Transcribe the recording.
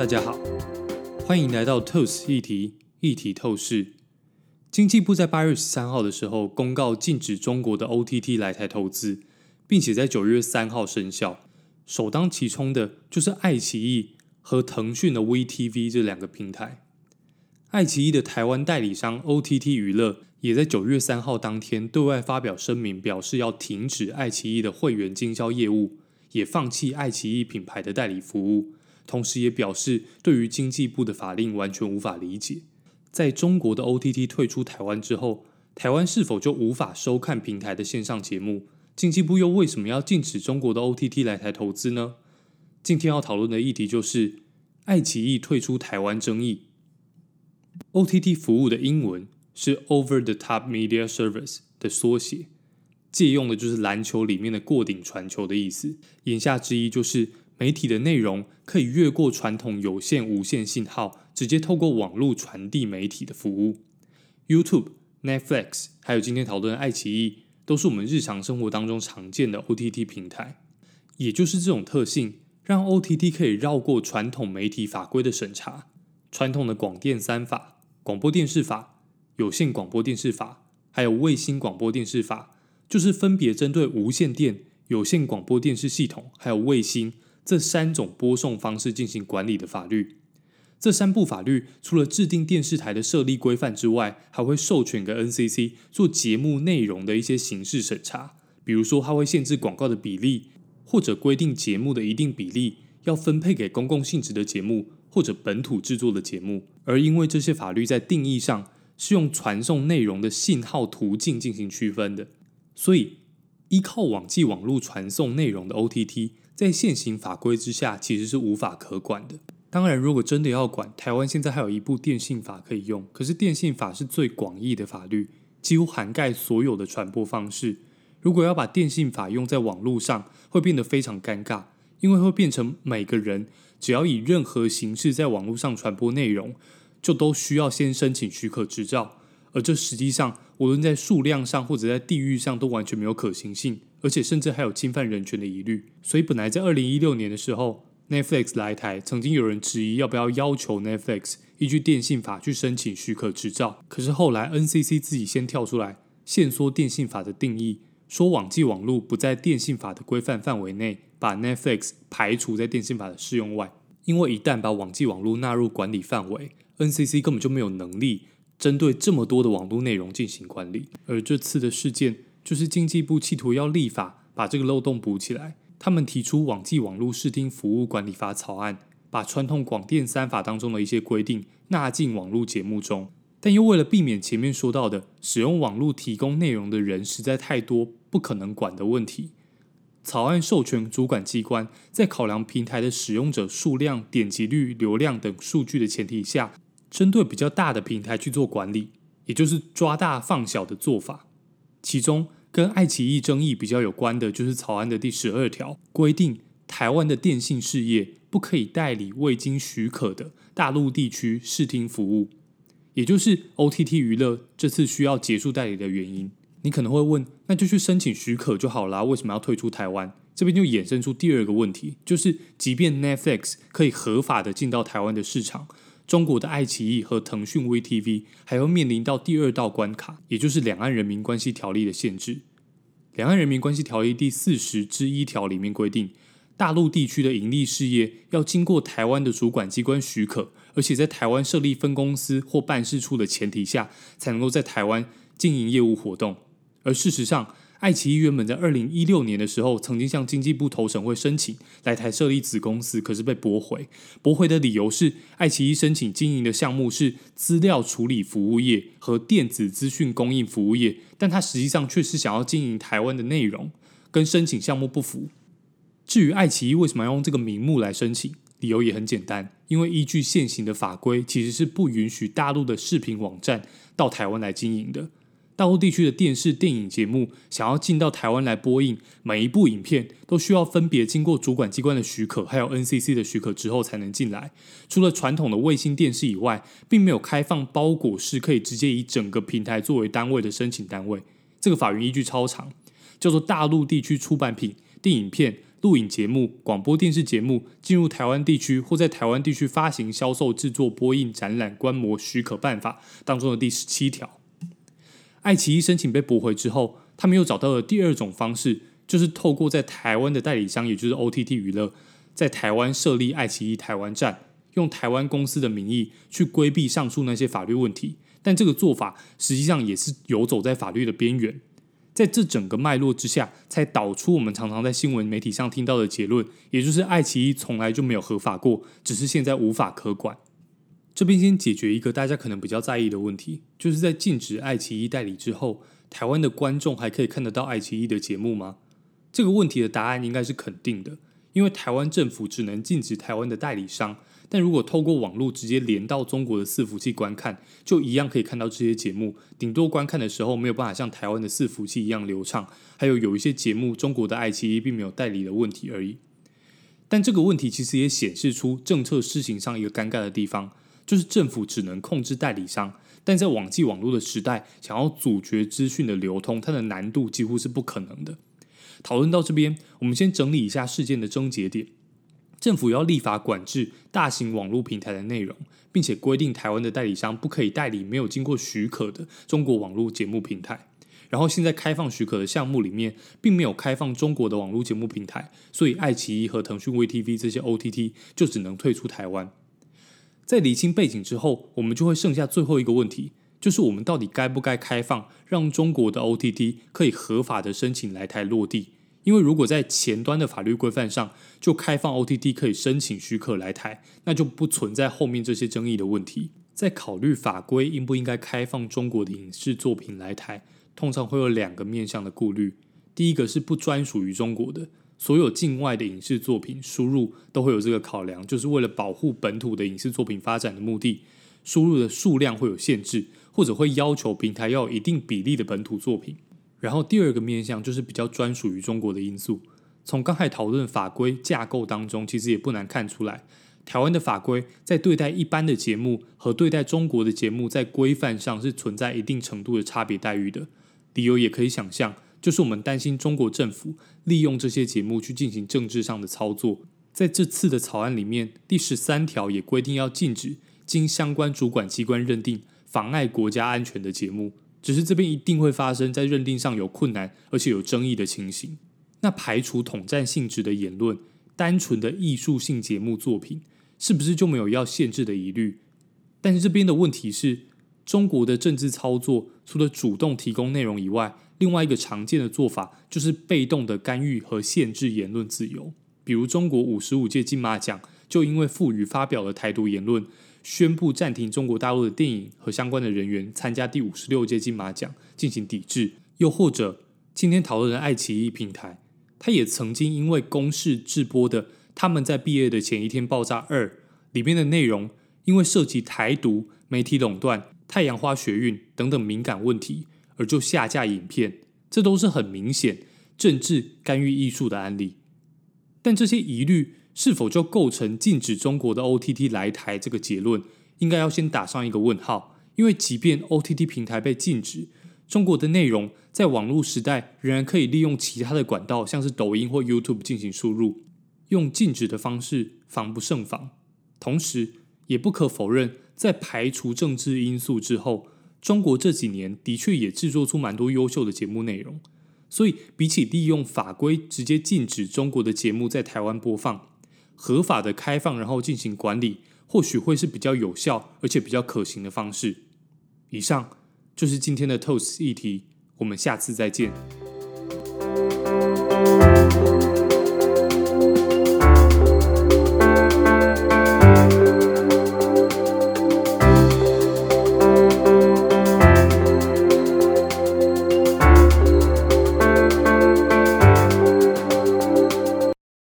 大家好，欢迎来到 Toast 议题议题透视。经济部在八月十三号的时候公告禁止中国的 OTT 来台投资，并且在九月三号生效。首当其冲的就是爱奇艺和腾讯的 VTV 这两个平台。爱奇艺的台湾代理商 OTT 娱乐也在九月三号当天对外发表声明，表示要停止爱奇艺的会员经销业务，也放弃爱奇艺品牌的代理服务。同时，也表示对于经济部的法令完全无法理解。在中国的 OTT 退出台湾之后，台湾是否就无法收看平台的线上节目？经济部又为什么要禁止中国的 OTT 来台投资呢？今天要讨论的议题就是爱奇艺退出台湾争议。OTT 服务的英文是 Over the Top Media Service 的缩写，借用的就是篮球里面的过顶传球的意思。言下之意就是。媒体的内容可以越过传统有线、无线信号，直接透过网络传递媒体的服务。YouTube、Netflix，还有今天讨论的爱奇艺，都是我们日常生活当中常见的 OTT 平台。也就是这种特性，让 OTT 可以绕过传统媒体法规的审查。传统的广电三法、广播电视法、有线广播电视法，还有卫星广播电视法，就是分别针对无线电、有线广播电视系统，还有卫星。这三种播送方式进行管理的法律，这三部法律除了制定电视台的设立规范之外，还会授权给 NCC 做节目内容的一些形式审查。比如说，它会限制广告的比例，或者规定节目的一定比例要分配给公共性质的节目或者本土制作的节目。而因为这些法律在定义上是用传送内容的信号途径进行区分的，所以依靠网际网络传送内容的 OTT。在现行法规之下，其实是无法可管的。当然，如果真的要管，台湾现在还有一部电信法可以用。可是电信法是最广义的法律，几乎涵盖所有的传播方式。如果要把电信法用在网络上，会变得非常尴尬，因为会变成每个人只要以任何形式在网络上传播内容，就都需要先申请许可执照。而这实际上，无论在数量上或者在地域上，都完全没有可行性。而且甚至还有侵犯人权的疑虑，所以本来在二零一六年的时候，Netflix 来台，曾经有人质疑要不要要求 Netflix 依据电信法去申请许可执照。可是后来 NCC 自己先跳出来，限缩电信法的定义，说网际网络不在电信法的规范范围内，把 Netflix 排除在电信法的适用外。因为一旦把网际网络纳入管理范围，NCC 根本就没有能力针对这么多的网络内容进行管理。而这次的事件。就是经济部企图要立法把这个漏洞补起来。他们提出《网际网络视听服务管理法》草案，把传统广电三法当中的一些规定纳进网络节目中，但又为了避免前面说到的使用网络提供内容的人实在太多，不可能管的问题，草案授权主管机关在考量平台的使用者数量、点击率、流量等数据的前提下，针对比较大的平台去做管理，也就是抓大放小的做法。其中跟爱奇艺争议比较有关的，就是草案的第十二条规定，台湾的电信事业不可以代理未经许可的大陆地区视听服务，也就是 OTT 娱乐这次需要结束代理的原因。你可能会问，那就去申请许可就好啦，为什么要退出台湾？这边就衍生出第二个问题，就是即便 Netflix 可以合法的进到台湾的市场。中国的爱奇艺和腾讯 VTV 还要面临到第二道关卡，也就是《两岸人民关系条例》的限制。《两岸人民关系条例》第四十之一条里面规定，大陆地区的盈利事业要经过台湾的主管机关许可，而且在台湾设立分公司或办事处的前提下，才能够在台湾经营业务活动。而事实上，爱奇艺原本在二零一六年的时候，曾经向经济部投审会申请来台设立子公司，可是被驳回。驳回的理由是，爱奇艺申请经营的项目是资料处理服务业和电子资讯供应服务业，但它实际上却是想要经营台湾的内容，跟申请项目不符。至于爱奇艺为什么要用这个名目来申请，理由也很简单，因为依据现行的法规，其实是不允许大陆的视频网站到台湾来经营的。大陆地区的电视、电影节目想要进到台湾来播映，每一部影片都需要分别经过主管机关的许可，还有 NCC 的许可之后才能进来。除了传统的卫星电视以外，并没有开放包裹式可以直接以整个平台作为单位的申请单位。这个法源依据超长，叫做《大陆地区出版品、电影片录影节目、广播电视节目进入台湾地区或在台湾地区发行、销售、制作、播映、展览、观摩许可办法当中的第十七条。爱奇艺申请被驳回之后，他们又找到了第二种方式，就是透过在台湾的代理商，也就是 OTT 娱乐，在台湾设立爱奇艺台湾站，用台湾公司的名义去规避上述那些法律问题。但这个做法实际上也是游走在法律的边缘。在这整个脉络之下，才导出我们常常在新闻媒体上听到的结论，也就是爱奇艺从来就没有合法过，只是现在无法可管。这边先解决一个大家可能比较在意的问题，就是在禁止爱奇艺代理之后，台湾的观众还可以看得到爱奇艺的节目吗？这个问题的答案应该是肯定的，因为台湾政府只能禁止台湾的代理商。但如果透过网络直接连到中国的伺服器观看，就一样可以看到这些节目。顶多观看的时候没有办法像台湾的伺服器一样流畅，还有有一些节目中国的爱奇艺并没有代理的问题而已。但这个问题其实也显示出政策施行上一个尴尬的地方，就是政府只能控制代理商，但在网际网络的时代，想要阻绝资讯的流通，它的难度几乎是不可能的。讨论到这边，我们先整理一下事件的症结点。政府要立法管制大型网络平台的内容，并且规定台湾的代理商不可以代理没有经过许可的中国网络节目平台。然后现在开放许可的项目里面，并没有开放中国的网络节目平台，所以爱奇艺和腾讯 VTV 这些 OTT 就只能退出台湾。在理清背景之后，我们就会剩下最后一个问题，就是我们到底该不该开放，让中国的 OTT 可以合法的申请来台落地？因为如果在前端的法律规范上就开放 OTT 可以申请许可来台，那就不存在后面这些争议的问题。在考虑法规应不应该开放中国的影视作品来台，通常会有两个面向的顾虑。第一个是不专属于中国的，所有境外的影视作品输入都会有这个考量，就是为了保护本土的影视作品发展的目的，输入的数量会有限制，或者会要求平台要有一定比例的本土作品。然后第二个面向就是比较专属于中国的因素。从刚才讨论法规架构当中，其实也不难看出来，台湾的法规在对待一般的节目和对待中国的节目，在规范上是存在一定程度的差别待遇的。理由也可以想象，就是我们担心中国政府利用这些节目去进行政治上的操作。在这次的草案里面，第十三条也规定要禁止经相关主管机关认定妨碍国家安全的节目。只是这边一定会发生在认定上有困难而且有争议的情形。那排除统战性质的言论，单纯的艺术性节目作品，是不是就没有要限制的疑虑？但是这边的问题是，中国的政治操作除了主动提供内容以外，另外一个常见的做法就是被动的干预和限制言论自由。比如中国五十五届金马奖就因为赋予发表了台独言论。宣布暂停中国大陆的电影和相关的人员参加第五十六届金马奖进行抵制，又或者今天讨论的爱奇艺平台，它也曾经因为公视制播的《他们在毕业的前一天爆炸二》里面的内容，因为涉及台独、媒体垄断、太阳花学运等等敏感问题，而就下架影片，这都是很明显政治干预艺术的案例。但这些疑虑。是否就构成禁止中国的 OTT 来台这个结论，应该要先打上一个问号。因为即便 OTT 平台被禁止，中国的内容在网络时代仍然可以利用其他的管道，像是抖音或 YouTube 进行输入，用禁止的方式防不胜防。同时，也不可否认，在排除政治因素之后，中国这几年的确也制作出蛮多优秀的节目内容。所以，比起利用法规直接禁止中国的节目在台湾播放，合法的开放，然后进行管理，或许会是比较有效而且比较可行的方式。以上就是今天的 Toast 议题，我们下次再见。